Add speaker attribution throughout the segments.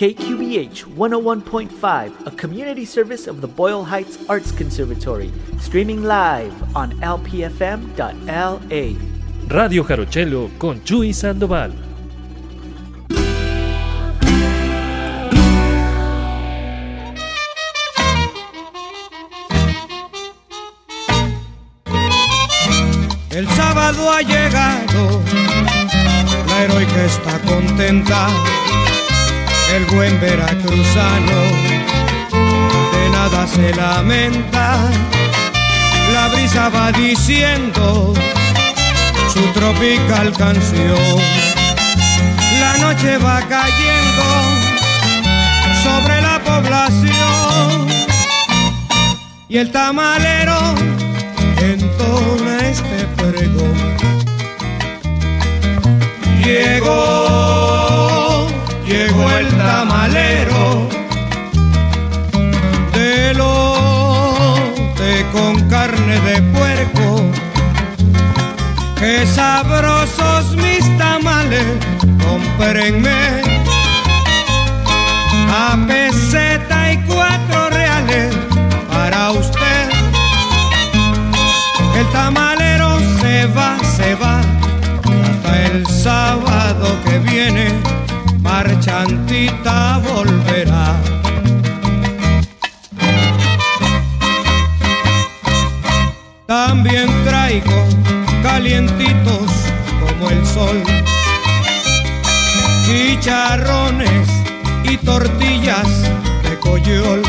Speaker 1: KQBH 101.5, a community service of the Boyle Heights Arts Conservatory, streaming live on lpfm.la.
Speaker 2: Radio Jarochelo con Chuy Sandoval.
Speaker 3: El sábado ha llegado, la heroica está contenta, el buen veracruzano. De nada se lamenta, la brisa va diciendo su tropical canción, la noche va cayendo sobre la población y el tamalero entona este pregón. Llegó, llegó el tamalero de lote con carne de puerco. Qué sabrosos mis tamales, comprenme a peseta y cuatro reales para usted. El tamalero se va, se va, hasta el sábado que viene, marchantita volverá. También traigo calientitos como el sol, chicharrones y tortillas de coyol.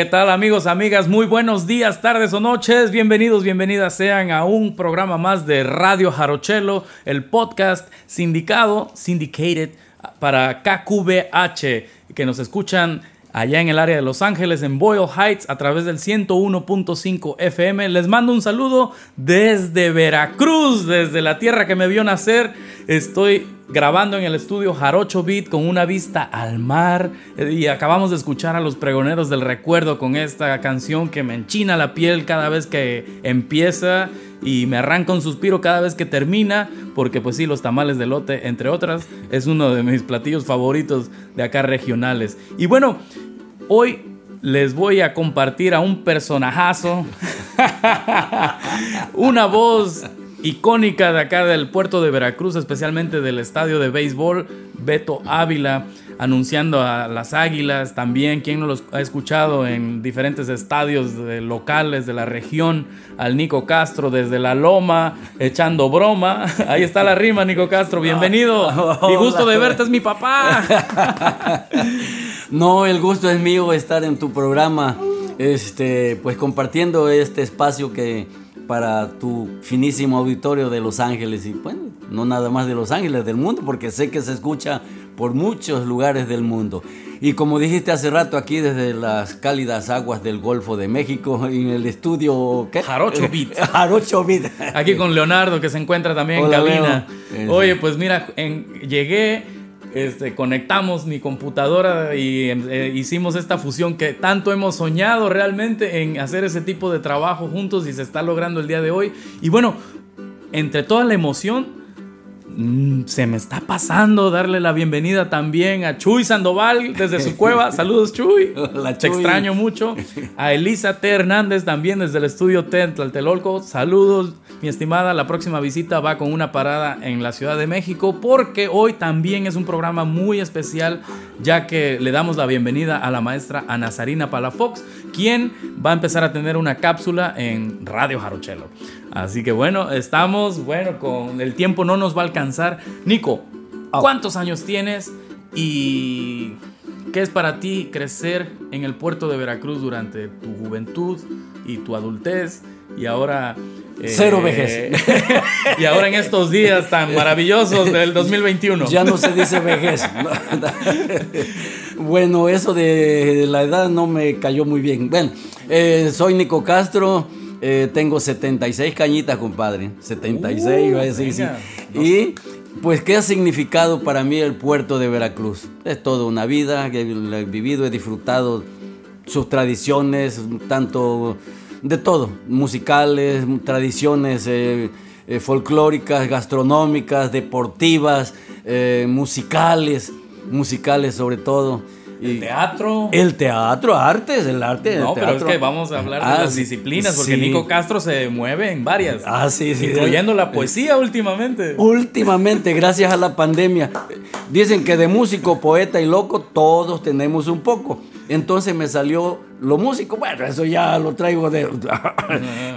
Speaker 4: ¿Qué tal amigos, amigas? Muy buenos días, tardes o noches. Bienvenidos, bienvenidas sean a un programa más de Radio Jarochelo, el podcast sindicado, syndicated para KQBH, que nos escuchan allá en el área de Los Ángeles, en Boyle Heights, a través del 101.5 FM. Les mando un saludo desde Veracruz, desde la tierra que me vio nacer. Estoy grabando en el estudio Jarocho Beat con una vista al mar. Eh, y acabamos de escuchar a los pregoneros del recuerdo con esta canción que me enchina la piel cada vez que empieza y me arranca un suspiro cada vez que termina porque pues sí los tamales de lote entre otras es uno de mis platillos favoritos de acá regionales. Y bueno hoy les voy a compartir a un personajazo una voz icónica de acá del puerto de Veracruz, especialmente del estadio de béisbol, Beto Ávila, anunciando a las Águilas, también quien no los ha escuchado en diferentes estadios de locales de la región, al Nico Castro desde la Loma, echando broma. Ahí está la rima, Nico Castro, bienvenido. Mi gusto de verte es mi papá.
Speaker 5: No, el gusto es mío estar en tu programa, este, pues compartiendo este espacio que para tu finísimo auditorio de Los Ángeles y bueno, no nada más de Los Ángeles, del mundo, porque sé que se escucha por muchos lugares del mundo. Y como dijiste hace rato aquí desde las cálidas aguas del Golfo de México, en el estudio ¿qué?
Speaker 4: Jarocho Beat.
Speaker 5: Jarocho Beat.
Speaker 4: Aquí con Leonardo que se encuentra también
Speaker 5: Hola,
Speaker 4: en cabina.
Speaker 5: Leo.
Speaker 4: Oye, pues mira, en- llegué este, conectamos mi computadora y eh, hicimos esta fusión que tanto hemos soñado realmente en hacer ese tipo de trabajo juntos y se está logrando el día de hoy. Y bueno, entre toda la emoción, Mm, se me está pasando darle la bienvenida también a Chuy Sandoval desde su cueva. Saludos, Chuy. Te extraño mucho. A Elisa T. Hernández también desde el estudio T en Tlatelolco. Saludos, mi estimada. La próxima visita va con una parada en la Ciudad de México porque hoy también es un programa muy especial ya que le damos la bienvenida a la maestra Ana Sarina Palafox, quien va a empezar a tener una cápsula en Radio Jarochelo. Así que bueno, estamos, bueno, con el tiempo no nos va a alcanzar. Nico, ah. ¿cuántos años tienes y qué es para ti crecer en el puerto de Veracruz durante tu juventud y tu adultez y ahora...
Speaker 5: Eh, Cero vejez.
Speaker 4: y ahora en estos días tan maravillosos del 2021.
Speaker 5: Ya no se dice vejez. bueno, eso de la edad no me cayó muy bien. Bueno, eh, soy Nico Castro. Eh, tengo 76 cañitas, compadre. 76, uh, sí, sí. Y pues, ¿qué ha significado para mí el puerto de Veracruz? Es toda una vida que he vivido, he disfrutado sus tradiciones, tanto de todo, musicales, tradiciones eh, eh, folclóricas, gastronómicas, deportivas, musicales, musicales sobre todo.
Speaker 4: El teatro.
Speaker 5: El teatro, artes, el arte.
Speaker 4: No, pero es que vamos a hablar de ah, las disciplinas, porque Nico Castro se mueve en varias.
Speaker 5: Ah, sí, sí.
Speaker 4: Incluyendo la poesía últimamente.
Speaker 5: Últimamente, gracias a la pandemia. Dicen que de músico, poeta y loco, todos tenemos un poco. Entonces me salió lo músico, bueno, eso ya lo traigo de.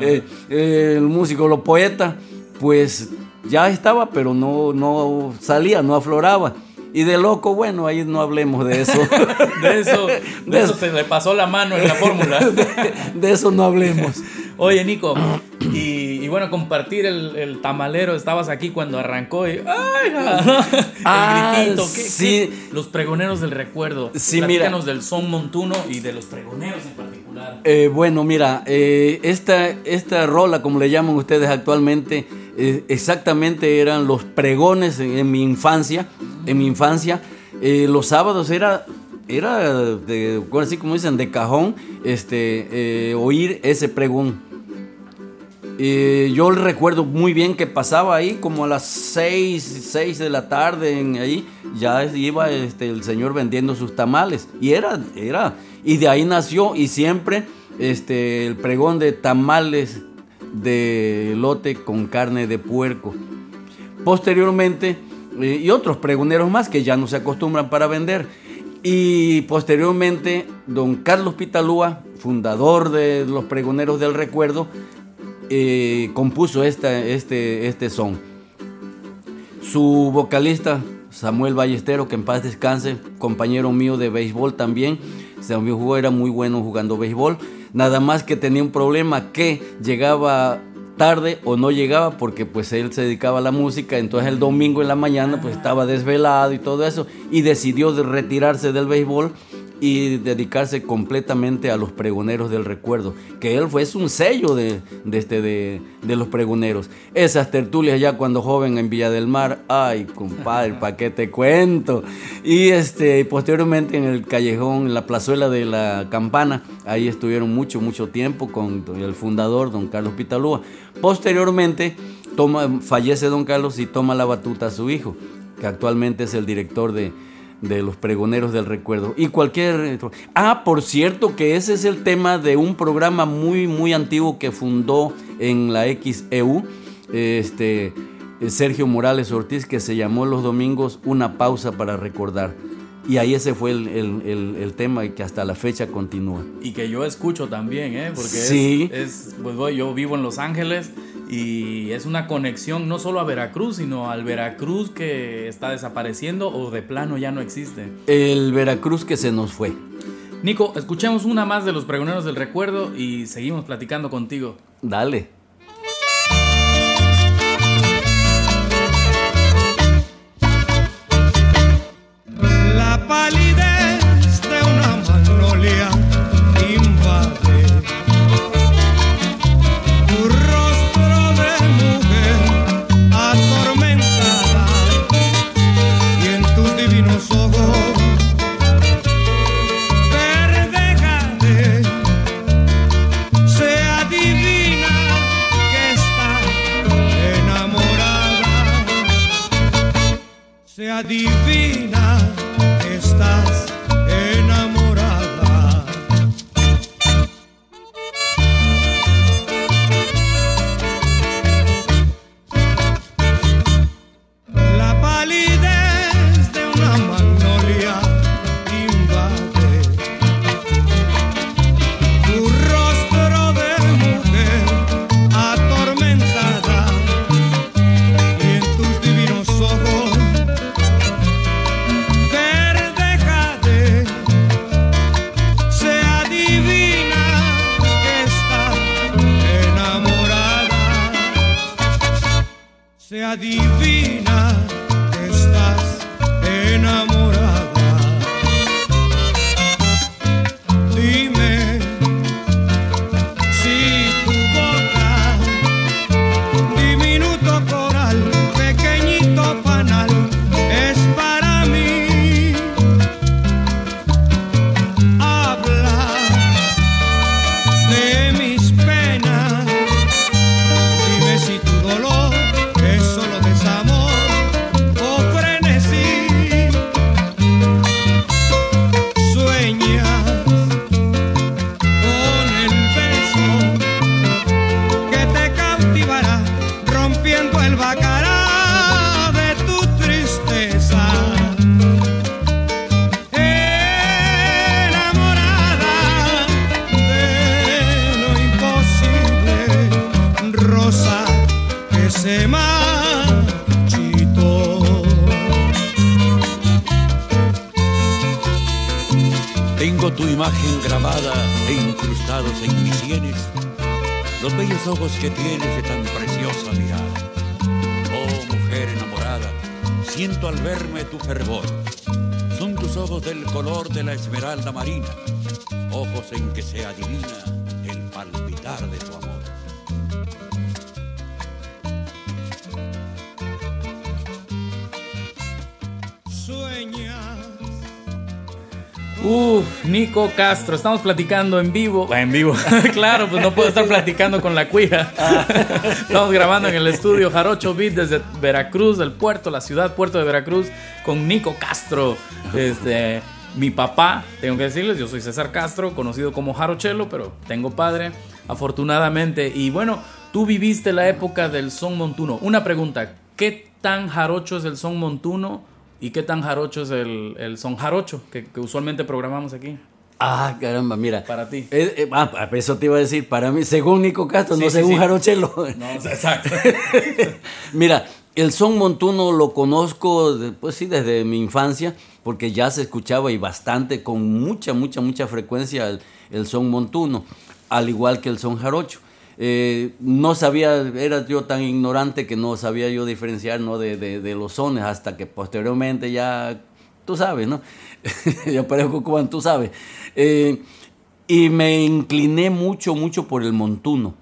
Speaker 5: Eh, eh, el músico, lo poeta, pues ya estaba, pero no, no salía, no afloraba. Y de loco, bueno, ahí no hablemos de eso.
Speaker 4: de eso, de, eso, se le pasó la mano en la fórmula.
Speaker 5: de, eso no hablemos.
Speaker 4: Oye, Nico, y, bueno, compartir el, tamalero, estabas aquí cuando arrancó y. ¡Ay!
Speaker 5: Ah, el gritito, sí.
Speaker 4: los pregoneros del recuerdo.
Speaker 5: Sí,
Speaker 4: Platícanos del son montuno y de los pregoneros en particular.
Speaker 5: Eh, bueno, mira, eh, esta, esta rola, como le llaman ustedes actualmente, eh, exactamente eran los pregones en, mi infancia. En mi infancia, los sábados era, era de, así como dicen, de cajón, este, eh, oír ese pregón. Yo recuerdo muy bien que pasaba ahí como a las 6, 6 de la tarde, en, ahí ya iba este, el señor vendiendo sus tamales. Y era, era, y de ahí nació y siempre este, el pregón de tamales de lote con carne de puerco. Posteriormente, eh, y otros pregoneros más que ya no se acostumbran para vender. Y posteriormente, don Carlos Pitalúa, fundador de los pregoneros del recuerdo, eh, compuso este, este son. Su vocalista, Samuel Ballestero, que en paz descanse, compañero mío de béisbol también, Samuel jugó, era muy bueno jugando béisbol nada más que tenía un problema que llegaba tarde o no llegaba porque pues él se dedicaba a la música, entonces el domingo en la mañana pues estaba desvelado y todo eso y decidió retirarse del béisbol y dedicarse completamente a los pregoneros del recuerdo, que él fue es un sello de, este, de, los pregoneros. Esas tertulias ya cuando joven en Villa del Mar, ay compadre, ¿para qué te cuento? Y este, posteriormente en el callejón, en la plazuela de la campana, ahí estuvieron mucho, mucho tiempo con el fundador, don Carlos Pitalúa. Posteriormente toma, fallece don Carlos y toma la batuta a su hijo, que actualmente es el director de de los pregoneros del recuerdo. Y cualquier... Ah, por cierto que ese es el tema de un programa muy, muy antiguo que fundó en la XEU, este, Sergio Morales Ortiz, que se llamó Los Domingos Una Pausa para Recordar. Y ahí ese fue el, el, el, tema y que hasta la fecha continúa.
Speaker 4: Y que yo escucho también, ¿eh? Porque sí. es, pues yo vivo en Los Ángeles y es una conexión no solo a Veracruz, sino al Veracruz que está desapareciendo o de plano ya no existe.
Speaker 5: El Veracruz que se nos fue.
Speaker 4: Nico, escuchemos una más de los pregoneros del recuerdo y seguimos platicando contigo.
Speaker 5: Dale.
Speaker 3: La
Speaker 4: Nico Castro, estamos platicando en vivo. Ah, En vivo, claro, pues no puedo estar platicando con la cuija. Estamos grabando en el estudio Jarocho Beat desde Veracruz, del puerto, la ciudad puerto de Veracruz, con Nico Castro. Este, mi papá, tengo que decirles, yo soy César Castro, conocido como Jarochelo, pero tengo padre, afortunadamente. Y bueno, tú viviste la época del son montuno. Una pregunta, ¿qué tan jarocho es el son montuno? ¿Y qué tan jarocho es el, el son jarocho que, que usualmente programamos aquí?
Speaker 5: Ah, caramba, mira.
Speaker 4: Para ti.
Speaker 5: Eh, eh, ah, eso te iba a decir, para mí, según Nico Castro,
Speaker 4: Sí,
Speaker 5: no
Speaker 4: sí,
Speaker 5: según
Speaker 4: sí.
Speaker 5: Jarochelo.
Speaker 4: No, exacto.
Speaker 5: Mira, el son montuno lo conozco, pues sí, desde mi infancia, porque ya se escuchaba y bastante, con mucha, mucha, mucha frecuencia el, el son montuno, al igual que el son jarocho. Eh, no sabía, era yo tan ignorante que no sabía yo diferenciar ¿no? de, de- los sones hasta que posteriormente ya, tú sabes, ¿no? yo parezco cubano, tú sabes. Eh, y me incliné mucho, mucho por el montuno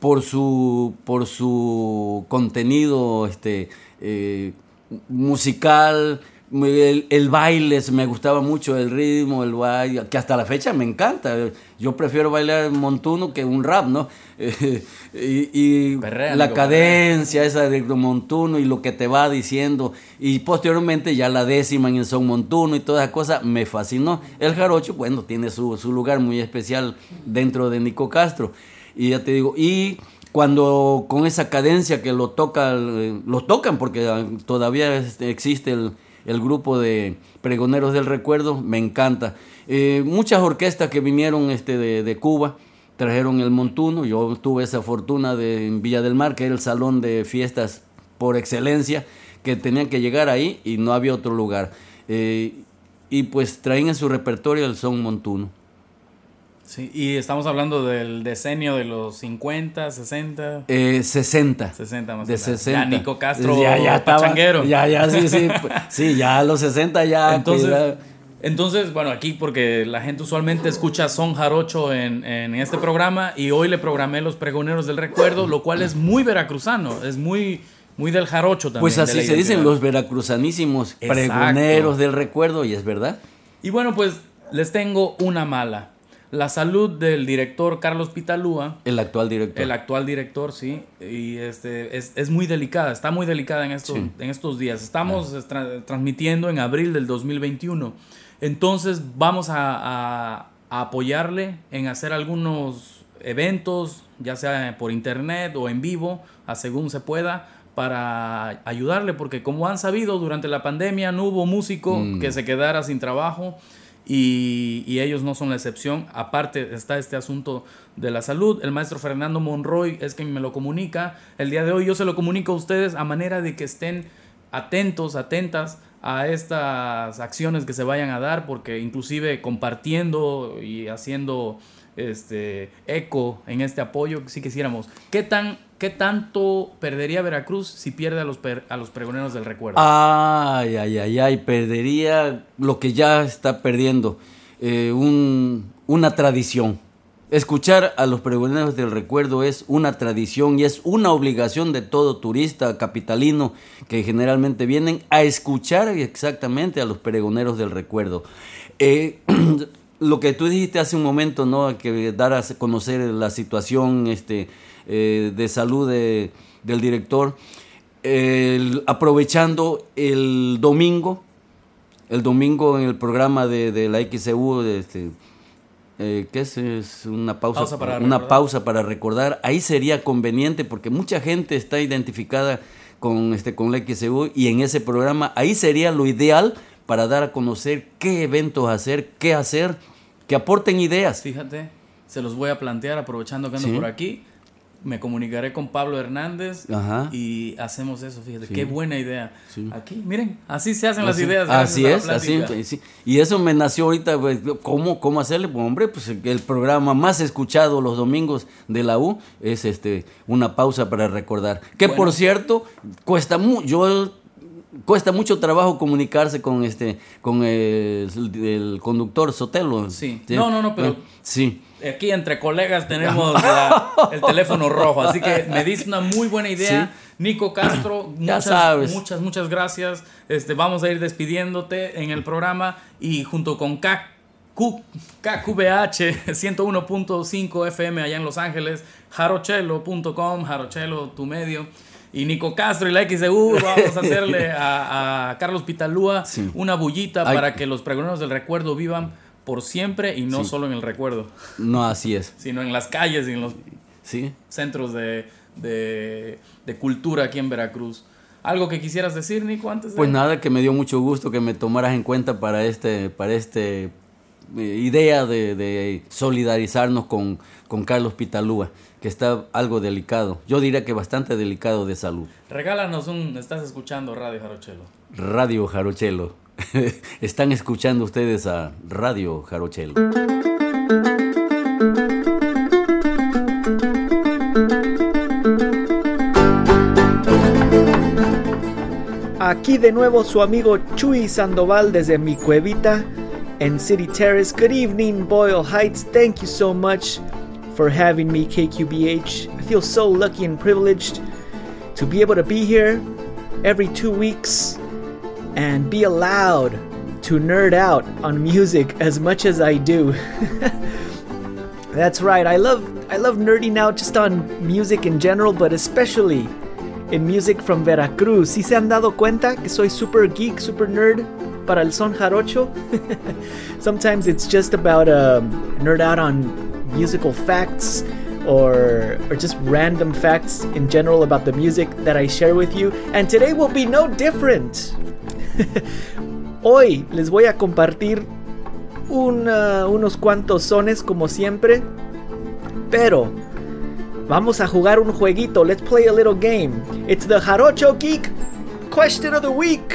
Speaker 5: por su, por su contenido este, eh, musical, el, el baile, me gustaba mucho el ritmo, el baile, que hasta la fecha me encanta. Yo prefiero bailar montuno que un rap, ¿no? y y
Speaker 4: Perrea,
Speaker 5: la
Speaker 4: amigo,
Speaker 5: cadencia esa de montuno y lo que te va diciendo. Y posteriormente ya la décima en el son montuno y todas esas cosas me fascinó. El jarocho, bueno, tiene su, su lugar muy especial dentro de Nico Castro. Y ya te digo, y cuando con esa cadencia que lo toca, eh, lo tocan porque todavía este, existe el, el grupo de pregoneros del recuerdo, me encanta. Eh, muchas orquestas que vinieron este, de, Cuba trajeron el montuno, yo tuve esa fortuna de en Villa del Mar, que era el salón de fiestas por excelencia, que tenían que llegar ahí y no había otro lugar. Eh, y pues traían en su repertorio el son montuno.
Speaker 4: Sí, y estamos hablando del decenio de los 50, 60,
Speaker 5: Eh, 60.
Speaker 4: 60 más
Speaker 5: De
Speaker 4: menos.
Speaker 5: 60.
Speaker 4: Ya Nico Castro,
Speaker 5: ya, ya estaba-
Speaker 4: pachanguero.
Speaker 5: Ya, ya, sí, sí. pues, sí, ya a los 60 ya.
Speaker 4: Entonces,
Speaker 5: cuidado.
Speaker 4: entonces, bueno, aquí porque la gente usualmente escucha son jarocho en, en este programa y hoy le programé los pregoneros del recuerdo, lo cual es muy veracruzano, es muy, muy del jarocho también.
Speaker 5: Pues así se dicen los veracruzanísimos
Speaker 4: Exacto.
Speaker 5: pregoneros del recuerdo, y es verdad.
Speaker 4: Y bueno, pues les tengo una mala. La salud del director Carlos Pitalúa,
Speaker 5: El actual director.
Speaker 4: el actual director, sí, y este es, es muy delicada, está muy delicada en estos,
Speaker 5: Sí.
Speaker 4: en estos días. Estamos tra- transmitiendo en abril del 2021. Entonces vamos a, a- a apoyarle en hacer algunos eventos, ya sea por internet o en vivo, a según se pueda, para ayudarle, porque como han sabido, durante la pandemia no hubo músico
Speaker 5: Mm.
Speaker 4: que se quedara sin trabajo y, ellos no son la excepción. Aparte está este asunto de la salud. El maestro Fernando Monroy es quien me lo comunica. El día de hoy yo se lo comunico a ustedes a manera de que estén atentos, atentas a estas acciones que se vayan a dar, porque inclusive compartiendo y haciendo este eco en este apoyo, si quisiéramos, ¿qué tan qué tanto perdería Veracruz si pierde a los a los pregoneros del recuerdo?
Speaker 5: Ay, ay, ay, ay, perdería lo que ya está perdiendo, eh, un- una tradición. Escuchar a los pregoneros del recuerdo es una tradición y es una obligación de todo turista capitalino que generalmente vienen a escuchar exactamente a los pregoneros del recuerdo. Eh, lo que tú dijiste hace un momento, ¿no? Que dar a conocer la situación este, eh, de salud de- del director, el- aprovechando el domingo, el domingo en el programa de, de la XCU, de este, eh, ¿qué es? Es una pausa,
Speaker 4: Pausa para
Speaker 5: una
Speaker 4: recordar.
Speaker 5: pausa para recordar. Ahí sería conveniente porque mucha gente está identificada con, este, con la XCU y en ese programa ahí sería lo ideal para dar a conocer qué eventos hacer, qué hacer, que aporten ideas.
Speaker 4: Fíjate, se los voy a plantear aprovechando que ando
Speaker 5: Sí.
Speaker 4: por aquí. Me comunicaré con Pablo Hernández
Speaker 5: Ajá.
Speaker 4: y hacemos eso, fíjate,
Speaker 5: Sí.
Speaker 4: qué buena idea.
Speaker 5: Sí.
Speaker 4: Aquí, miren, así se hacen las ideas.
Speaker 5: Así es, así. Y eso me nació ahorita, pues, ¿cómo, cómo hacerle? Pues, hombre, pues el programa más escuchado los domingos de la U es este una pausa para recordar. Que
Speaker 4: Bueno.
Speaker 5: por cierto, cuesta mucho, yo cuesta mucho trabajo comunicarse con este con el, el conductor Sotelo.
Speaker 4: Sí. No, no, no, pero-
Speaker 5: Bueno, sí.
Speaker 4: Aquí entre colegas tenemos la- el teléfono rojo, así que me diste una muy buena idea. Nico Castro,
Speaker 5: Ya
Speaker 4: muchas,
Speaker 5: sabes.
Speaker 4: muchas, muchas gracias. Este, vamos a ir despidiéndote en el programa y junto con KQ, KQBH 101.5 FM allá en Los Ángeles, jarochelo.com, jarochelo tu medio. Y Nico Castro y la XEU, vamos a hacerle a, a Carlos Pitalúa
Speaker 5: Sí.
Speaker 4: una bullita
Speaker 5: Ay.
Speaker 4: para que los pregoneros del recuerdo vivan por siempre y no
Speaker 5: Sí.
Speaker 4: solo en el recuerdo
Speaker 5: No, así es.
Speaker 4: sino en las calles y en los
Speaker 5: Sí.
Speaker 4: centros de, de- de cultura aquí en Veracruz. ¿Algo que quisieras decir, Nico, antes de...?
Speaker 5: Pues nada, que me dio mucho gusto que me tomaras en cuenta para este, para este eh, idea de, de solidarizarnos con, con Carlos Pitalúa, que está algo delicado. Yo diría que bastante delicado de salud.
Speaker 4: Regálanos un... Estás escuchando Radio Jarochelo.
Speaker 5: Radio Jarochelo. Están escuchando ustedes a Radio Jarochelo.
Speaker 1: Aquí de nuevo su amigo Chuy Sandoval desde mi cuevita en City Terrace. Good evening, Boyle Heights. Thank you so much for having me, KQBH. I feel so lucky and privileged to be able to be here every two weeks and be allowed to nerd out on music as much as I do. That's right. I love I love nerding out just on music in general, but especially in music from Veracruz. Si se han dado cuenta que soy super geek, super nerd para el son jarocho? Sometimes it's just about um, nerd out on musical facts or or just random facts in general about the music that I share with you. And today will be no different. Hoy les voy a compartir una- unos cuantos sones como siempre, pero vamos a jugar un jueguito. Let's play a little game. It's the Jarocho Geek Question of the Week.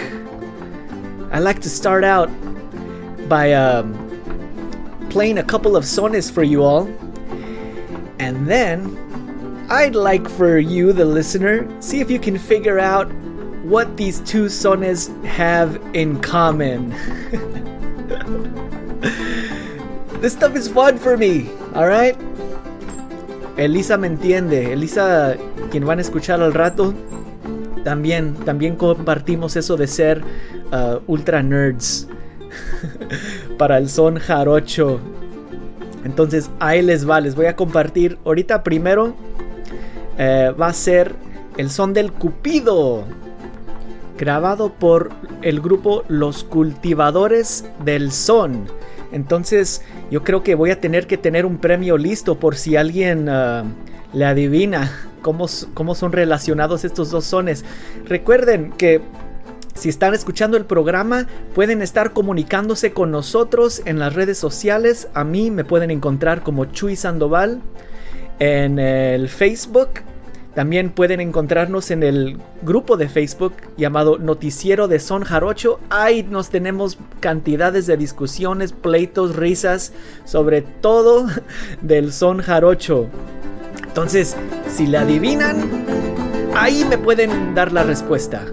Speaker 1: I like to start out by um, playing a couple of sones for you all, and then I'd like for you, the listener, see if you can figure out what these two sones have in common. this stuff is fun for me, alright? Elisa me entiende. Elisa, quien van a escuchar al rato, también, también compartimos eso de ser uh, ultra nerds para el son jarocho. Entonces ahí les va, les voy a compartir. Ahorita primero eh, va a ser el son del Cupido, grabado por el grupo Los Cultivadores del Son. Entonces yo creo que voy a tener que tener un premio listo por si alguien ah, le adivina cómo, cómo son relacionados estos dos sones. Recuerden que si están escuchando el programa, pueden estar comunicándose con nosotros en las redes sociales. A mí me pueden encontrar como Chuy Sandoval en el Facebook. También pueden encontrarnos en el grupo de Facebook llamado Noticiero de Son Jarocho. Ahí nos tenemos cantidades de discusiones, pleitos, risas sobre todo del Son Jarocho. Entonces, si la adivinan, ahí me pueden dar la respuesta.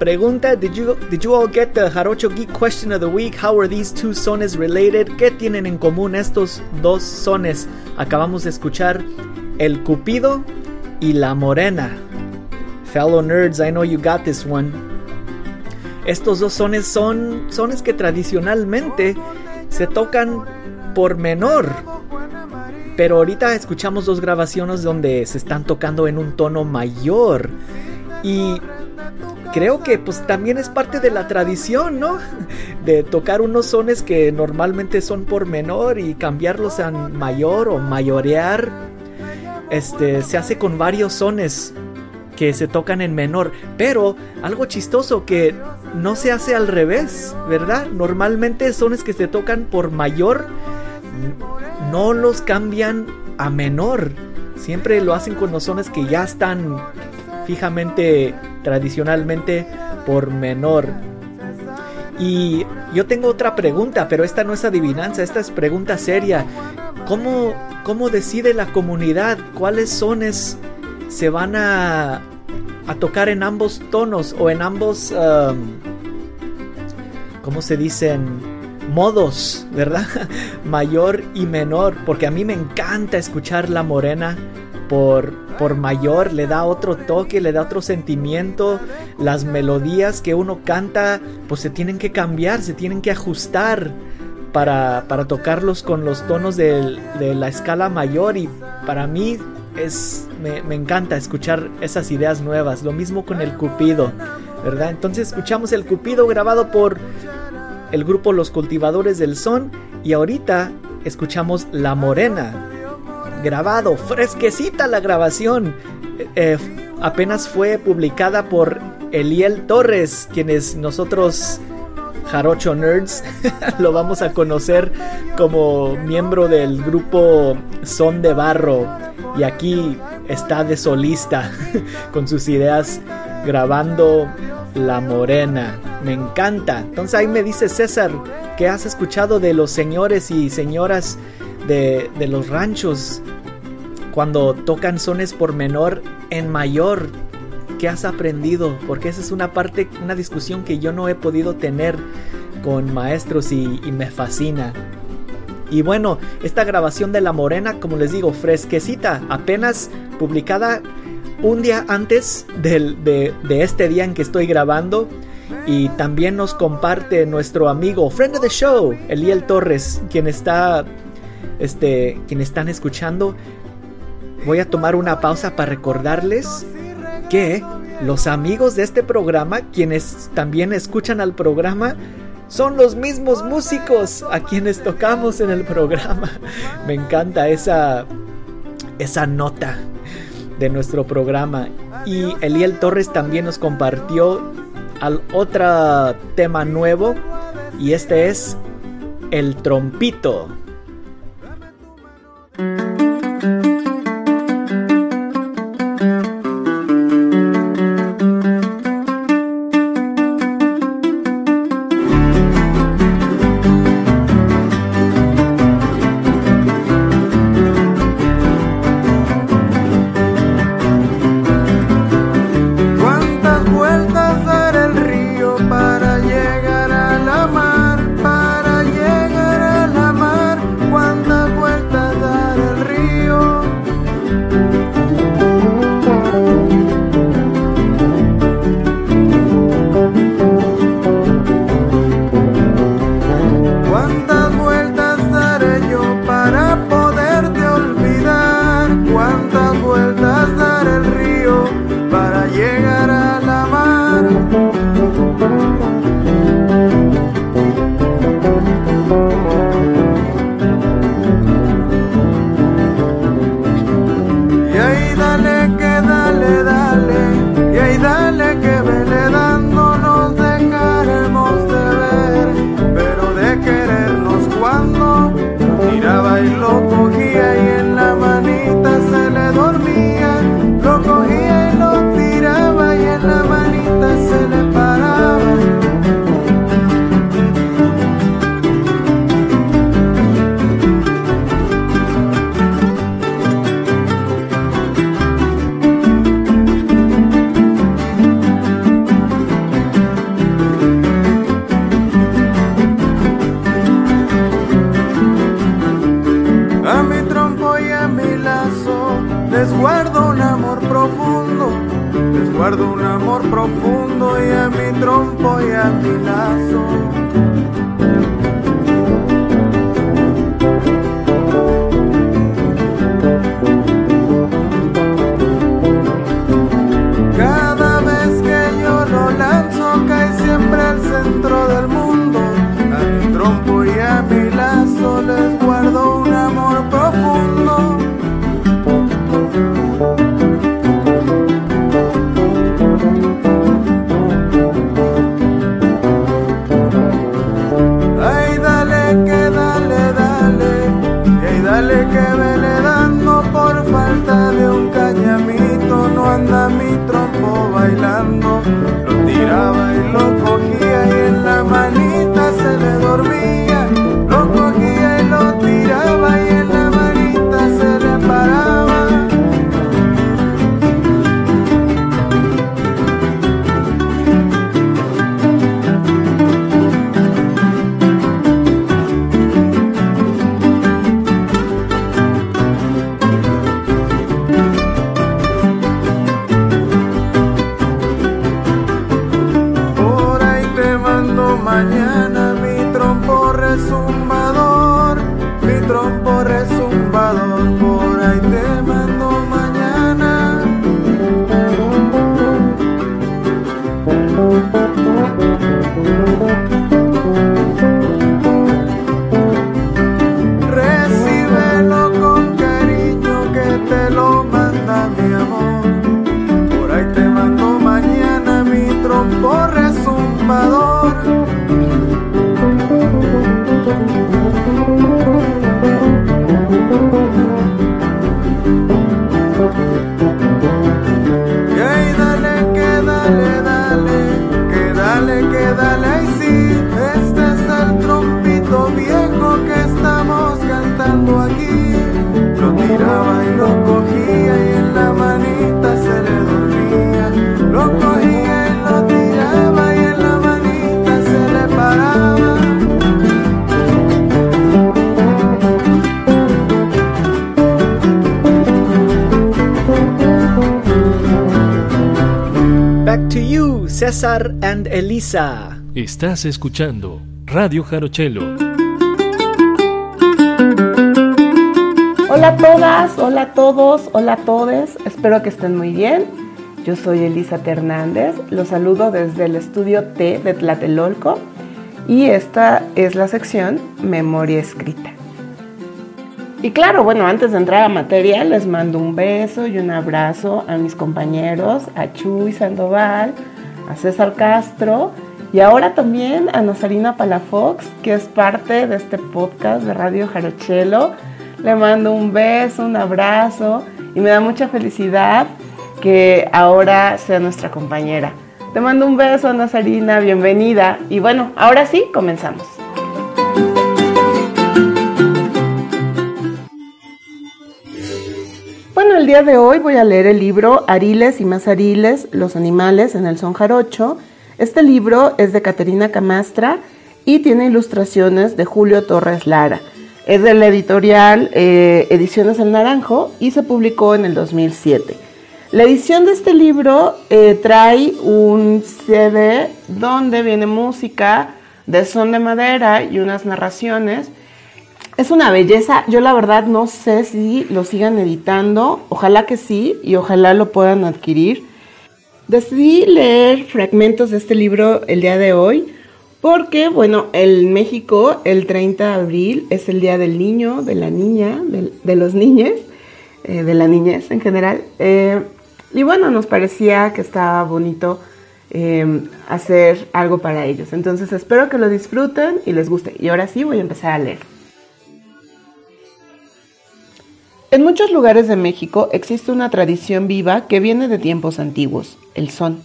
Speaker 1: Pregunta, did you, did you all get the Jarocho Geek question of the week? How are these two sones related? ¿Qué tienen en común estos dos sones? Acabamos de escuchar el Cupido y la Morena. Fellow nerds, I know you got this one. Estos dos sones son sones que tradicionalmente se tocan por menor. Pero ahorita escuchamos dos grabaciones donde se están tocando en un tono mayor. Y creo que pues también es parte de la tradición, ¿no? De tocar unos sones que normalmente son por menor y cambiarlos a mayor o mayorear. Este se hace con varios sones que se tocan en menor, pero algo chistoso que no se hace al revés, ¿verdad? Normalmente sones que se tocan por mayor no los cambian a menor. Siempre lo hacen con los sones que ya están fijamente, tradicionalmente, por menor. Y yo tengo otra pregunta, pero esta no es adivinanza, esta es pregunta seria. ¿Cómo, cómo decide la comunidad cuáles sones se van a, a tocar en ambos tonos o en ambos, um, ¿cómo se dicen? modos, ¿verdad? Mayor y menor, porque a mí me encanta escuchar la morena por, por mayor, le da otro toque, le da otro sentimiento. Las melodías que uno canta, pues se tienen que cambiar, se tienen que ajustar para, para tocarlos con los tonos de, de la escala mayor y para mí es, me, me, encanta escuchar esas ideas nuevas. Lo mismo con el Cupido, ¿verdad? Entonces escuchamos el Cupido grabado por el grupo Los Cultivadores del Son y ahorita escuchamos La Morena. Grabado, fresquecita la grabación. Eh, apenas fue publicada por Eliel Torres, quienes nosotros Jarocho Nerds lo vamos a conocer como miembro del grupo Son de Barro y aquí está de solista con sus ideas grabando La Morena. Me encanta. Entonces ahí me dice César que has escuchado de los señores y señoras de, los ranchos cuando tocan sones por menor en mayor. ¿Qué has aprendido? Porque esa es una parte, una discusión que yo no he podido tener con maestros y, me fascina. Y bueno, esta grabación de La Morena, como les digo, fresquecita, apenas publicada un día antes de, de, este día en que estoy grabando. Y también nos comparte nuestro amigo, friend of the show, Eliel Torres, quien está, este, quien están escuchando. Voy a tomar una pausa para recordarles que los amigos de este programa, quienes también escuchan al programa, son los mismos músicos a quienes tocamos en el programa. Me encanta esa, esa nota de nuestro programa. Y Eliel Torres también nos compartió al otro tema nuevo y este es el trompito.
Speaker 6: Ay,
Speaker 1: to you, César and Elisa.
Speaker 2: Estás escuchando Radio Jarochelo.
Speaker 7: Hola a todas, hola a todos, hola a todes. Espero que estén muy bien. Yo soy Elisa Hernández. Los saludo desde el estudio T de Tlatelolco y esta es la sección Memoria Escrita. Y claro, bueno, antes de entrar a materia, les mando un beso y un abrazo a mis compañeros, a Chuy Sandoval, a César Castro y ahora también a Nazarina Palafox, que es parte de este podcast de Radio Jarochelo. Le mando un beso, un abrazo y me da mucha felicidad que ahora sea nuestra compañera. Te mando un beso, Nazarina, bienvenida. Y bueno, ahora sí, comenzamos. El día de hoy voy a leer el libro Ariles y más Ariles, los animales en el son jarocho. Este libro es de Caterina Camastra y tiene ilustraciones de Julio Torres Lara. Es de la editorial eh, Ediciones El Naranjo y se publicó en el 2007. La edición de este libro eh, trae un CD donde viene música de son de madera y unas narraciones. Es una belleza. Yo la verdad no sé si lo sigan editando. Ojalá que sí y ojalá lo puedan adquirir. Decidí leer fragmentos de este libro el día de hoy porque, bueno, en México el 30 de abril es el Día del Niño, de la Niña, de, los niños. eh, de la niñez en general. Eh, y bueno, nos parecía que estaba bonito eh, hacer algo para ellos. Entonces espero que lo disfruten y les guste. Y ahora sí voy a empezar a leer. En muchos lugares de México existe una tradición viva que viene de tiempos antiguos, el son,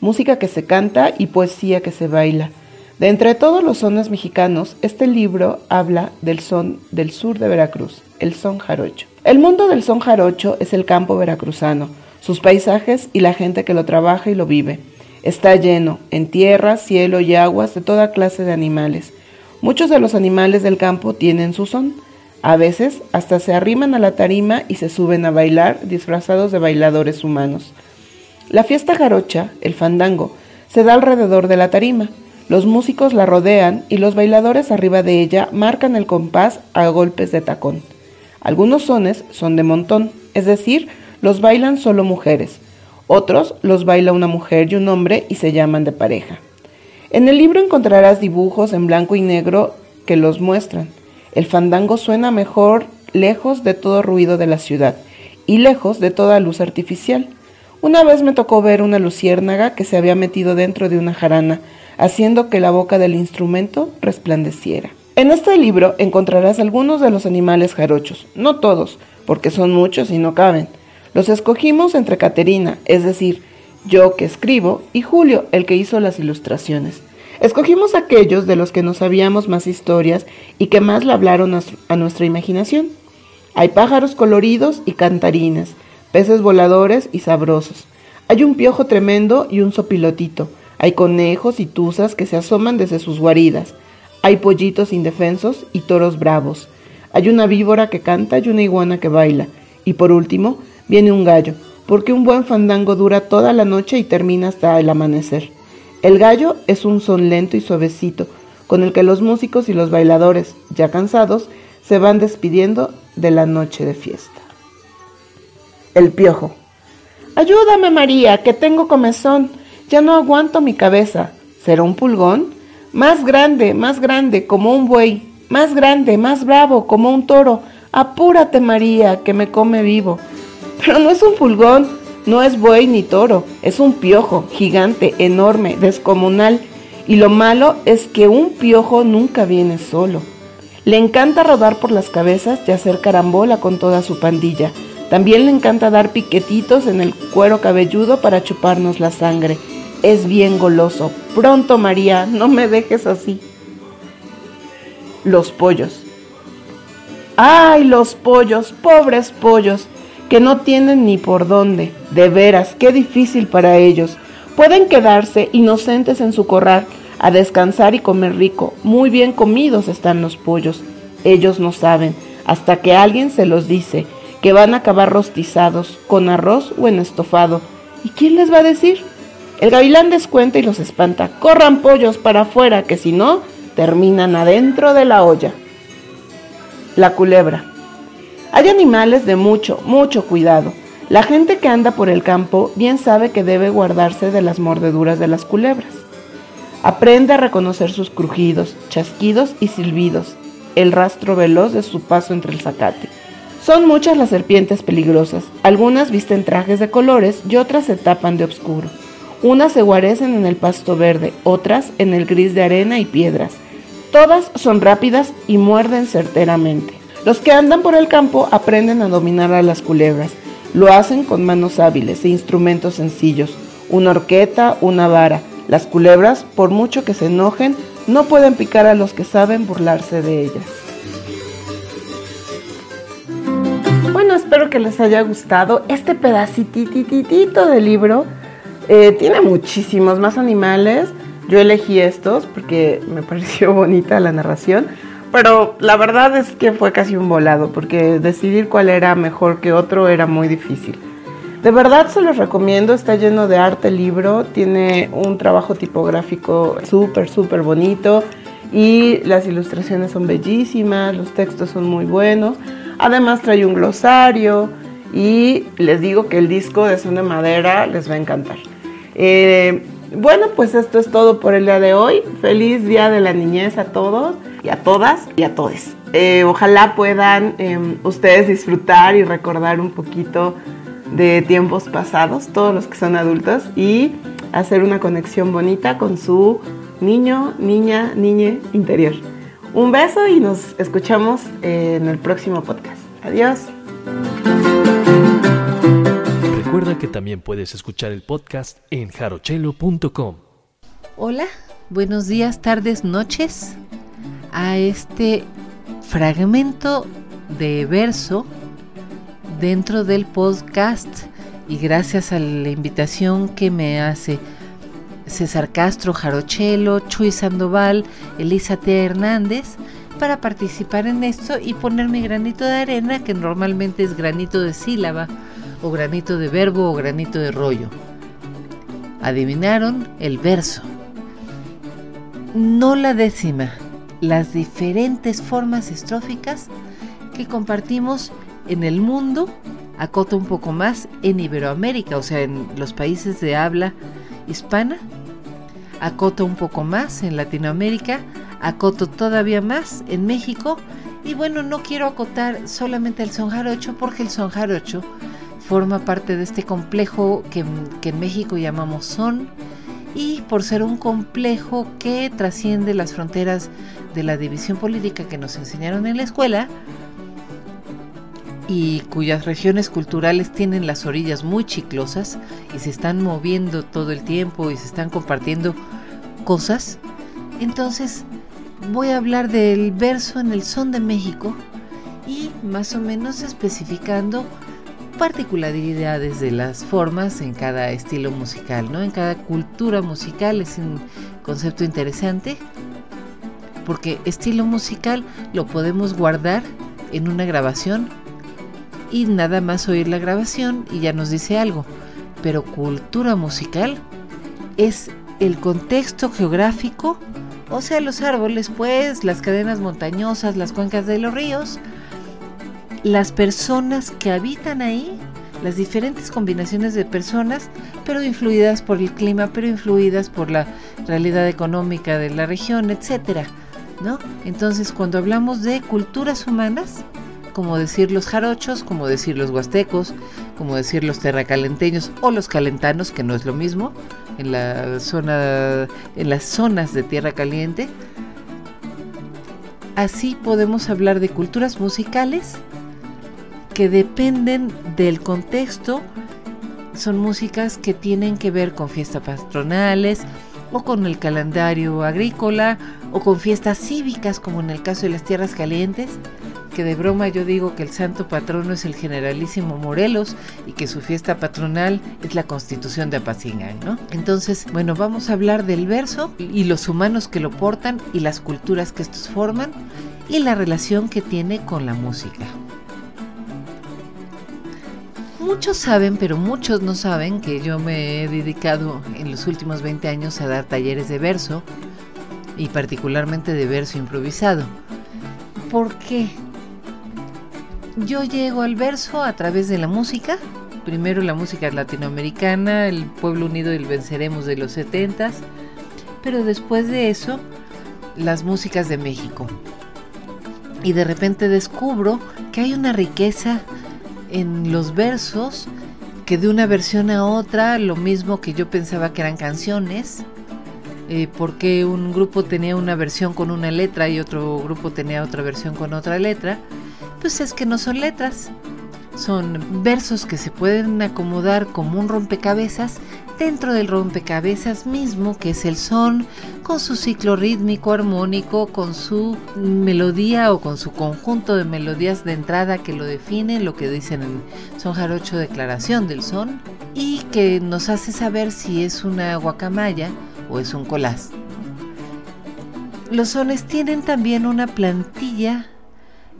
Speaker 7: música que se canta y poesía que se baila. De entre todos los sones mexicanos, este libro habla del son del sur de Veracruz, el son jarocho. El mundo del son jarocho es el campo veracruzano, sus paisajes y la gente que lo trabaja y lo vive. Está lleno, en tierra, cielo y aguas, de toda clase de animales. Muchos de los animales del campo tienen su son. A veces hasta se arriman a la tarima y se suben a bailar disfrazados de bailadores humanos. La fiesta jarocha, el fandango, se da alrededor de la tarima. Los músicos la rodean y los bailadores arriba de ella marcan el compás a golpes de tacón. Algunos sones son de montón, es decir, los bailan solo mujeres. Otros los baila una mujer y un hombre y se llaman de pareja. En el libro encontrarás dibujos en blanco y negro que los muestran. El fandango suena mejor lejos de todo ruido de la ciudad y lejos de toda luz artificial. Una vez me tocó ver una luciérnaga que se había metido dentro de una jarana haciendo que la boca del instrumento resplandeciera. En este libro encontrarás algunos de los animales jarochos, no todos, porque son muchos y no caben. Los escogimos entre Caterina, es decir, yo que escribo, y Julio, el que hizo las ilustraciones. Escogimos aquellos de los que nos sabíamos más historias y que más le hablaron a nuestra imaginación. Hay pájaros coloridos y cantarinas, peces voladores y sabrosos. Hay un piojo tremendo y un sopilotito, hay conejos y tuzas que se asoman desde sus guaridas. Hay pollitos indefensos y toros bravos. Hay una víbora que canta y una iguana que baila. Y por último, viene un gallo, porque un buen fandango dura toda la noche y termina hasta el amanecer. El gallo es un son lento y suavecito, con el que los músicos y los bailadores, ya cansados, se van despidiendo de la noche de fiesta. El piojo. Ayúdame, María, que tengo comezón. Ya no aguanto mi cabeza. ¿Será un pulgón? Más grande, más grande, como un buey. Más grande, más bravo, como un toro. Apúrate, María, que me come vivo. Pero no es un pulgón, no es buey ni toro, es un piojo, gigante, enorme, descomunal. Y lo malo es que un piojo nunca viene solo. Le encanta rodar por las cabezas y hacer carambola con toda su pandilla. También le encanta dar piquetitos en el cuero cabelludo para chuparnos la sangre es bien goloso. Pronto, María, no me dejes así. Los pollos. ¡Ay, los pollos! Pobres pollos, que no tienen ni por dónde. De veras, qué difícil para ellos. Pueden quedarse inocentes en su corral, a descansar y comer rico. Muy bien comidos están los pollos. Ellos no saben, hasta que alguien se los dice, que van a acabar rostizados, con arroz o en estofado. ¿Y quién les va a decir? El gavilán descuenta y los espanta. Corran pollos para afuera, que si no, terminan adentro de la olla. La culebra. Hay animales de mucho, mucho cuidado. La gente que anda por el campo bien sabe que debe guardarse de las mordeduras de las culebras. Aprende a reconocer sus crujidos, chasquidos y silbidos, el rastro veloz de su paso entre el zacate. Son muchas las serpientes peligrosas. Algunas visten trajes de colores y otras se tapan de oscuro. Unas se guarecen en el pasto verde, otras en el gris de arena y piedras. Todas son rápidas y muerden certeramente. Los que andan por el campo aprenden a dominar a las culebras. Lo hacen con manos hábiles e instrumentos sencillos, una horqueta, una vara. Las culebras, por mucho que se enojen, no pueden picar a los que saben burlarse de ellas. Bueno, espero que les haya gustado este pedacitititito de libro eh, tiene muchísimos más animales. Yo elegí estos porque me pareció bonita la narración. Pero la verdad es que fue casi un volado porque decidir cuál era mejor que otro era muy difícil. De verdad se los recomiendo, está lleno de arte libro, tiene un trabajo tipográfico súper, súper bonito y las ilustraciones son bellísimas, los textos son muy buenos. Además trae un glosario y les digo que el disco de son de madera les va a encantar. Eh, bueno, pues esto es todo por el día de hoy. Feliz Día de la Niñez a todos y a todas y a todes. eh, ojalá puedan em, ustedes disfrutar y recordar un poquito de tiempos pasados, todos los que son adultos, y hacer una conexión bonita con su niño, niña, niñe interior. Un beso y nos escuchamos en el próximo podcast. Adiós.
Speaker 2: Recuerda que también puedes escuchar el podcast en jarochelo.com.
Speaker 8: Hola, buenos días, tardes, noches a este fragmento de verso dentro del podcast y gracias a la invitación que me hace César Castro, Jarochelo, Chuy Sandoval, Elisa T. Hernández para participar en esto y poner mi granito de arena que normalmente es granito de sílaba o granito de verbo o granito de rollo. Adivinaron el verso. No la décima, las diferentes formas estróficas que compartimos en el mundo, acota un poco más en Iberoamérica, o sea, en los países de habla hispana, acota un poco más en Latinoamérica, acoto todavía más en México, y bueno, no quiero acotar solamente el son jarocho porque el son jarocho forma parte de este complejo que, que en México llamamos son, y por ser un complejo que trasciende las fronteras de la división política que nos enseñaron en la escuela, y cuyas regiones culturales tienen las orillas muy chiclosas y se están moviendo todo el tiempo y se están compartiendo cosas, entonces voy a hablar del verso en el son de México y más o menos especificando particularidades de las formas en cada estilo musical, ¿no? En cada cultura musical es un concepto interesante porque estilo musical lo podemos guardar en una grabación y nada más oír la grabación y ya nos dice algo. Pero cultura musical es el contexto geográfico, o sea, los árboles, pues, las cadenas montañosas, las cuencas de los ríos, las personas que habitan ahí, las diferentes combinaciones de personas, pero influidas por el clima, pero influidas por la realidad económica de la región, etcétera, ¿no? Entonces, cuando hablamos de culturas humanas, como decir los jarochos, como decir los huastecos, como decir los terracalenteños o los calentanos, que no es lo mismo, en la zona, en las zonas de tierra caliente. Así podemos hablar de culturas musicales que dependen del contexto. Son músicas que tienen que ver con fiestas patronales o con el calendario agrícola o con fiestas cívicas como en el caso de las tierras calientes que de broma yo digo que el santo patrono es el generalísimo Morelos y que su fiesta patronal es la constitución de Apatzingán, ¿no? Entonces, bueno, vamos a hablar del verso y los humanos que lo portan y las culturas que estos forman y la relación que tiene con la música. Muchos saben, pero muchos no saben que yo me he dedicado en los últimos 20 años a dar talleres de verso y particularmente de verso improvisado. ¿Por qué? Yo llego al verso a través de la música. Primero la música latinoamericana, el Pueblo Unido y el Venceremos de los 70 pero después de eso las músicas de México. Y de repente descubro que hay una riqueza en los versos que de una versión a otra, lo mismo que yo pensaba que eran canciones, eh, porque un grupo tenía una versión con una letra y otro grupo tenía otra versión con otra letra, pues es que no son letras. Son versos que se pueden acomodar como un rompecabezas dentro del rompecabezas mismo, que es el son, con su ciclo rítmico armónico, con su melodía o con su conjunto de melodías de entrada que lo define, lo que dicen en son jarocho declaración del son, y que nos hace saber si es una guacamaya o es un colás. Los sones tienen también una plantilla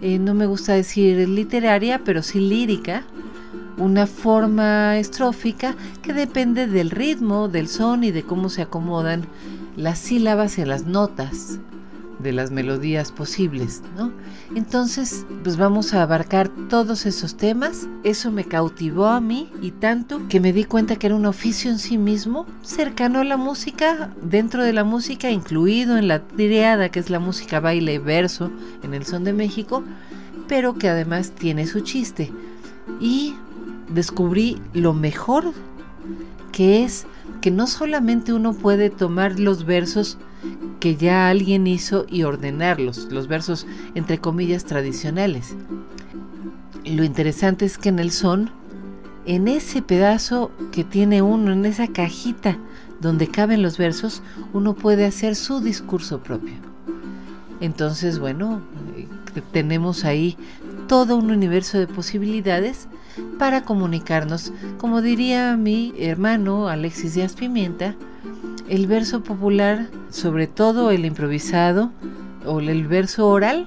Speaker 8: eh, no me gusta decir literaria, pero sí lírica, una forma estrófica que depende del ritmo, del son y de cómo se acomodan las sílabas y las notas de las melodías posibles, ¿no? Entonces, pues vamos a abarcar todos esos temas. Eso me cautivó a mí y tanto que me di cuenta que era un oficio en sí mismo, cercano a la música, dentro de la música, incluido en la triada que es la música baile verso en el son de México, pero que además tiene su chiste. Y descubrí lo mejor que es que no solamente uno puede tomar los versos que ya alguien hizo y ordenarlos, los versos entre comillas tradicionales. Lo interesante es que en el son, en ese pedazo que tiene uno, en esa cajita donde caben los versos, uno puede hacer su discurso propio. Entonces, bueno, eh, tenemos ahí todo un universo de posibilidades para comunicarnos. Como diría mi hermano Alexis Díaz Pimienta, el verso popular, sobre todo el improvisado o el verso oral,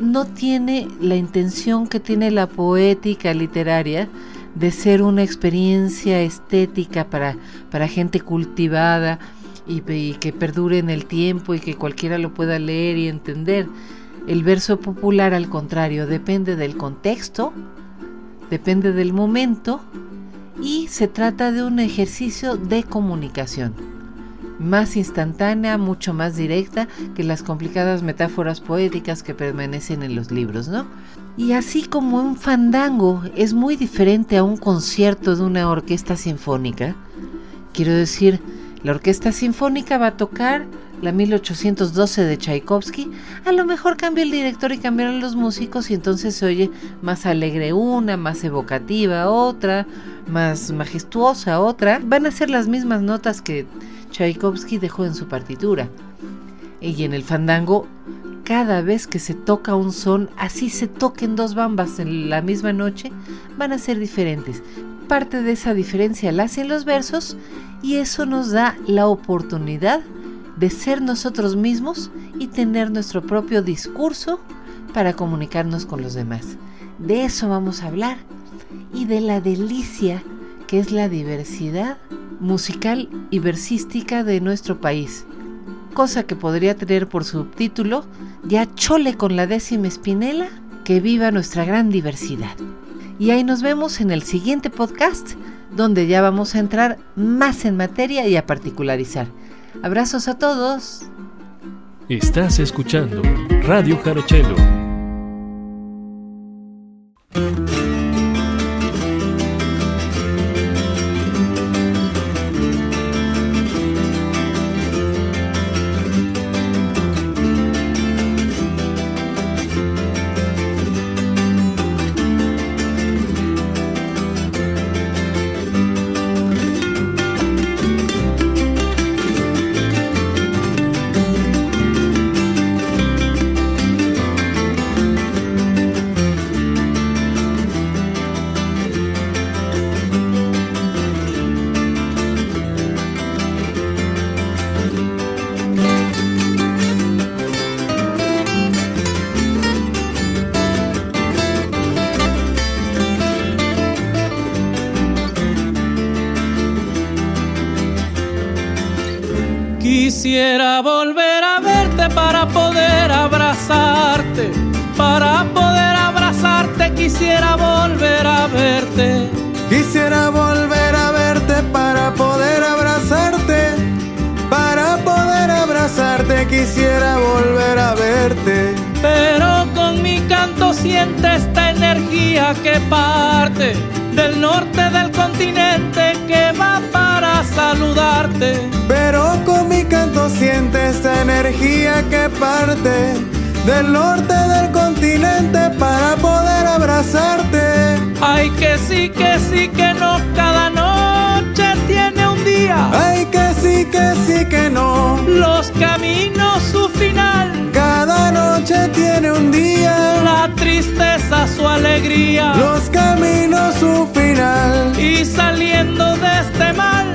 Speaker 8: no tiene la intención que tiene la poética literaria de ser una experiencia estética para, para gente cultivada y, y que perdure en el tiempo y que cualquiera lo pueda leer y entender. El verso popular, al contrario, depende del contexto, depende del momento y se trata de un ejercicio de comunicación más instantánea, mucho más directa que las complicadas metáforas poéticas que permanecen en los libros, ¿no? Y así como un fandango es muy diferente a un concierto de una orquesta sinfónica, quiero decir, la orquesta sinfónica va a tocar la 1812 de Tchaikovsky, a lo mejor cambia el director y cambiaron los músicos y entonces se oye más alegre una, más evocativa otra, más majestuosa otra. Van a ser las mismas notas que Tchaikovsky dejó en su partitura. Y en el fandango, cada vez que se toca un son, así se toquen dos bambas en la misma noche, van a ser diferentes. Parte de esa diferencia la hacen los versos y eso nos da la oportunidad de ser nosotros mismos y tener nuestro propio discurso para comunicarnos con los demás. De eso vamos a hablar y de la delicia que es la diversidad musical y versística de nuestro país, cosa que podría tener por subtítulo Ya chole con la décima espinela, que viva nuestra gran diversidad. Y ahí nos vemos en el siguiente podcast, donde ya vamos a entrar más en materia y a particularizar. Abrazos a todos.
Speaker 2: Estás escuchando Radio Jarochelo.
Speaker 9: Quisiera volver a verte para poder abrazarte, para poder abrazarte quisiera volver a verte.
Speaker 6: Quisiera volver a verte para poder abrazarte, para poder abrazarte quisiera volver a verte.
Speaker 9: Pero con mi canto siente esta energía que parte del norte del continente que va para saludarte.
Speaker 6: Pero con mi canto siente esta energía que parte del norte del continente para poder abrazarte.
Speaker 9: Ay que sí, que sí, que no, cada noche tiene un día.
Speaker 6: Ay que sí, que sí, que no.
Speaker 9: Los caminos su final.
Speaker 6: Cada noche tiene un día.
Speaker 9: La tristeza su alegría.
Speaker 6: Los caminos su final.
Speaker 9: Y saliendo de este mal,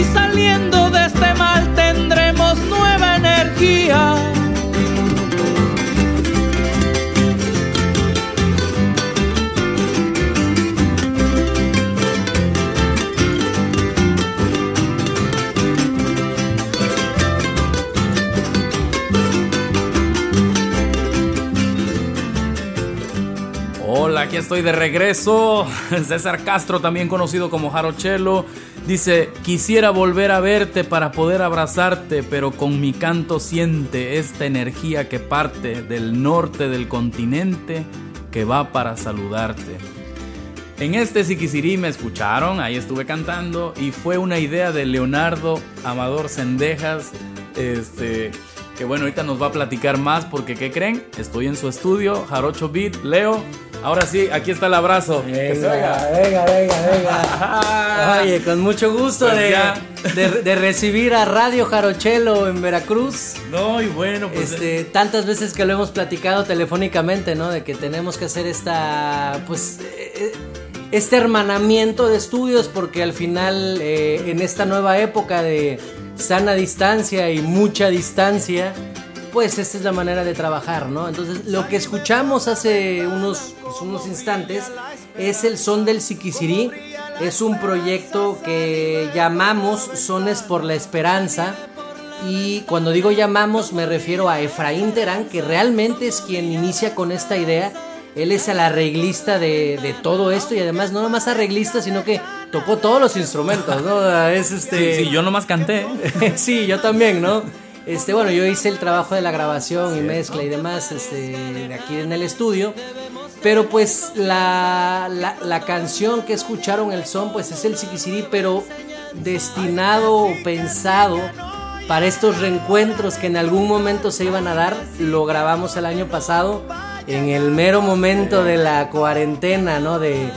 Speaker 9: y saliendo de este mal tendremos nueva energía.
Speaker 4: Hola, aquí estoy de regreso. César Castro, también conocido como Jarochelo dice, quisiera volver a verte para poder abrazarte, pero con mi canto siente esta energía que parte del norte del continente que va para saludarte. En este Siquisirí me escucharon, ahí estuve cantando y fue una idea de Leonardo Amador Sendejas, este, que bueno, ahorita nos va a platicar más porque ¿qué creen? Estoy en su estudio, Jarocho Beat, Leo. Ahora sí, aquí está el abrazo. Oiga.
Speaker 10: Venga, venga, venga. Oye, con mucho gusto
Speaker 4: Pues
Speaker 10: de, de- de recibir a Radio Jarochelo en Veracruz.
Speaker 4: No, y bueno, pues
Speaker 10: Este, tantas veces que lo hemos platicado telefónicamente, ¿no? De que tenemos que hacer esta, pues, eh, este hermanamiento de estudios porque al final, eh, en esta nueva época de sana distancia y mucha distancia, pues esta es la manera de trabajar, ¿no? Entonces, lo que escuchamos hace unos, pues, unos instantes es el son del Siquisirí. Es un proyecto que llamamos Sones por la Esperanza. Y cuando digo llamamos me refiero a Efraín Terán, que realmente es quien inicia con esta idea. Él es el arreglista de, de todo esto y además no nomás arreglista, sino que tocó todos los instrumentos, ¿no? Es este...
Speaker 4: sí, sí, yo nomás canté.
Speaker 10: sí, yo también, ¿no? Este, bueno, yo hice el trabajo de la grabación y mezcla y demás este, de aquí en el estudio. Pero pues la, la, la canción que escucharon el son, pues es el Siquisirí, pero destinado o pensado para estos reencuentros que en algún momento se iban a dar. Lo grabamos el año pasado en el mero momento de la cuarentena, ¿no? De,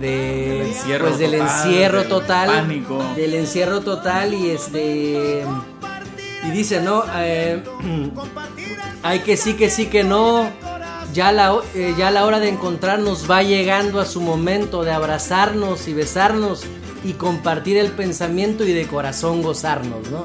Speaker 10: de
Speaker 4: Del encierro
Speaker 10: pues, del
Speaker 4: total,
Speaker 10: encierro
Speaker 4: del
Speaker 10: total,
Speaker 4: pánico.
Speaker 10: del encierro total y este y dice no Eh, hay que sí que sí que no ya la, eh, ya la hora de encontrarnos va llegando a su momento de abrazarnos y besarnos y compartir el pensamiento y de corazón gozarnos, ¿no?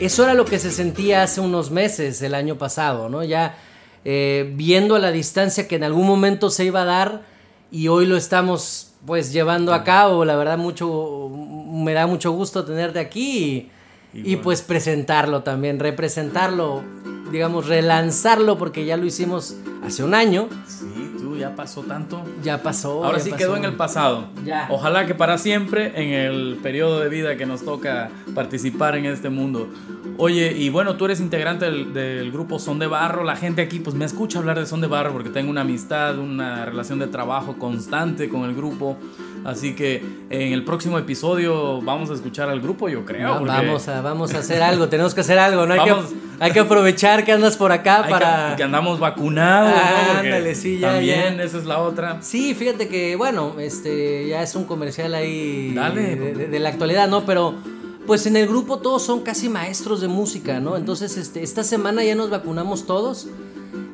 Speaker 10: Eso era lo que se sentía hace unos meses, el año pasado, ¿no? Ya eh, viendo a la distancia que en algún momento se iba a dar y hoy lo estamos pues llevando a cabo. La verdad mucho me da mucho gusto tenerte aquí y, y, pues presentarlo también, representarlo, digamos relanzarlo porque ya lo hicimos hace un año.
Speaker 4: Sí, tú ya pasó tanto.
Speaker 10: Ya pasó.
Speaker 4: Ahora
Speaker 10: ya
Speaker 4: sí
Speaker 10: pasó.
Speaker 4: quedó en el pasado.
Speaker 10: Ya.
Speaker 4: Ojalá que para siempre en el periodo de vida que nos toca participar en este mundo. Oye, y bueno, tú eres integrante del, del grupo Son de Barro. La gente aquí pues me escucha hablar de Son de Barro porque tengo una amistad, una relación de trabajo constante con el grupo. Así que en el próximo episodio vamos a escuchar al grupo, yo creo.
Speaker 10: No,
Speaker 4: porque
Speaker 10: vamos, a, vamos a hacer algo, tenemos que hacer algo, ¿no? Hay,
Speaker 4: Vamos.
Speaker 10: que, hay que aprovechar que andas por acá
Speaker 4: hay
Speaker 10: para...
Speaker 4: que, que andamos vacunados. ¿no? Porque
Speaker 10: Ándale, sí, ya,
Speaker 4: También,
Speaker 10: ya.
Speaker 4: esa es la otra.
Speaker 10: Sí, fíjate que, bueno, este ya es un comercial ahí
Speaker 4: Dale.
Speaker 10: De, de- de la actualidad, ¿no? Pero pues en el grupo todos son casi maestros de música, ¿no? Entonces, este, esta semana ya nos vacunamos todos.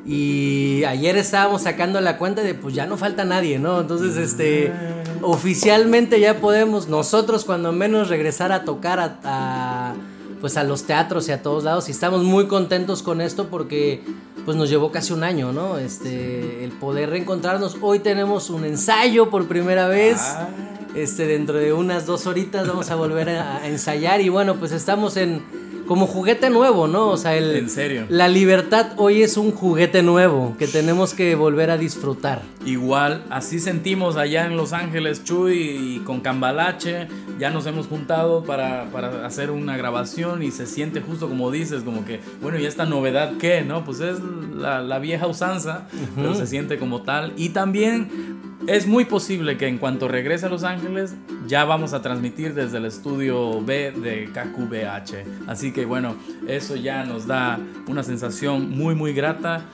Speaker 10: Y ayer estábamos sacando la cuenta de pues ya no falta nadie, ¿no? Entonces, este oficialmente ya podemos nosotros cuando menos regresar a tocar a, pues a los teatros y a todos lados y estamos muy contentos con esto porque pues nos llevó casi un año, ¿no? Este el poder reencontrarnos. Hoy tenemos un ensayo por primera vez.
Speaker 4: Ah.
Speaker 10: Este dentro de unas dos horitas vamos a volver a, a ensayar y bueno, pues estamos en como juguete nuevo, ¿no? O sea, el,
Speaker 4: En serio.
Speaker 10: la libertad hoy es un juguete nuevo que tenemos que volver a disfrutar.
Speaker 4: Igual, así sentimos allá en Los Ángeles, Chuy, y con Cambalache. Ya nos hemos juntado para, para hacer una grabación y se siente justo como dices, como que, bueno, ¿y esta novedad qué? ¿No? Pues es la, la vieja usanza, pero se siente como tal. Y también es muy posible que en cuanto regrese a Los Ángeles, ya vamos a transmitir desde el estudio B de KQBH. Así que bueno, eso ya nos da una sensación muy, muy grata.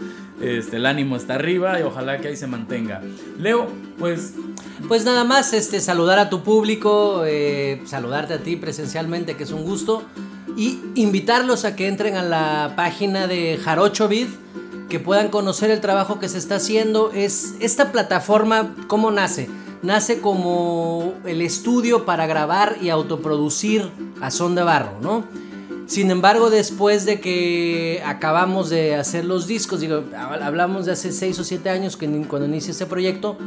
Speaker 4: Este, el ánimo está arriba y ojalá que ahí se mantenga. Leo, pues
Speaker 10: Pues nada más, este, saludar a tu público, eh, saludarte a ti presencialmente, que es un gusto, y invitarlos a que entren a la página de Jarocho Vid, que puedan conocer el trabajo que se está haciendo. Es esta plataforma, ¿cómo nace? Nace como el estudio para grabar y autoproducir a son de barro, ¿no? Sin embargo, después de que acabamos de hacer los discos, digo, hablamos de hace 6 o 7 años que cuando inicia este proyecto,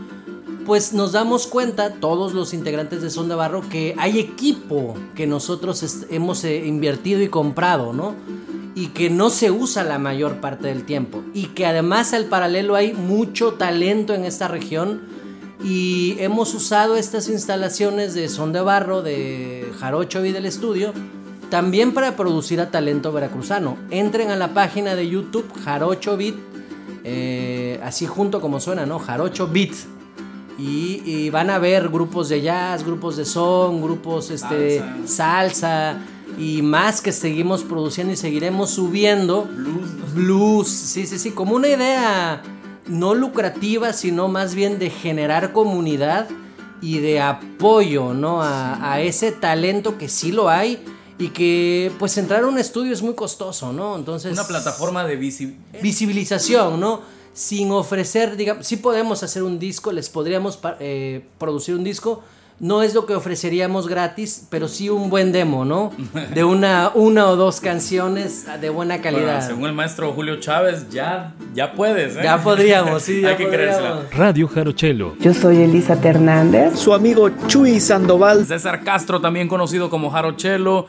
Speaker 10: pues nos damos cuenta, todos los integrantes de Son de Barro, que hay equipo que nosotros hemos eh, invertido y comprado, ¿no? Y que no se usa la mayor parte del tiempo. Y que además al paralelo hay mucho talento en esta región y hemos usado estas instalaciones de son de barro de Jarocho y del estudio también para producir a talento veracruzano. Entren a la página de YouTube Jarocho Beat, eh, así junto como suena, ¿no? Jarocho Beat. Y, y van a ver grupos de jazz, grupos de son, grupos este, salsa. Y más que seguimos produciendo y seguiremos subiendo. Blues. Blues, sí, sí, sí, como una idea no lucrativa, sino más bien de generar comunidad y de apoyo, ¿no? A, a ese talento que sí lo hay y que pues entrar a un estudio es muy costoso, ¿no? Entonces...
Speaker 4: Una plataforma de visi-
Speaker 10: visibilización, ¿no? Sin ofrecer, digamos, sí podemos hacer un disco, les podríamos eh, producir un disco. No es lo que ofreceríamos gratis, pero sí un buen demo, ¿no? De una, una o dos canciones de buena
Speaker 4: Bueno,
Speaker 10: calidad.
Speaker 4: según el maestro Julio Chávez, ya, ya puedes. ¿eh?
Speaker 10: Ya podríamos, sí, ya
Speaker 4: Hay que creérsela.
Speaker 2: Radio Jarochelo.
Speaker 7: Yo soy Elisa Hernández.
Speaker 1: Su amigo Chuy Sandoval.
Speaker 4: César Castro, también conocido como Jarochelo.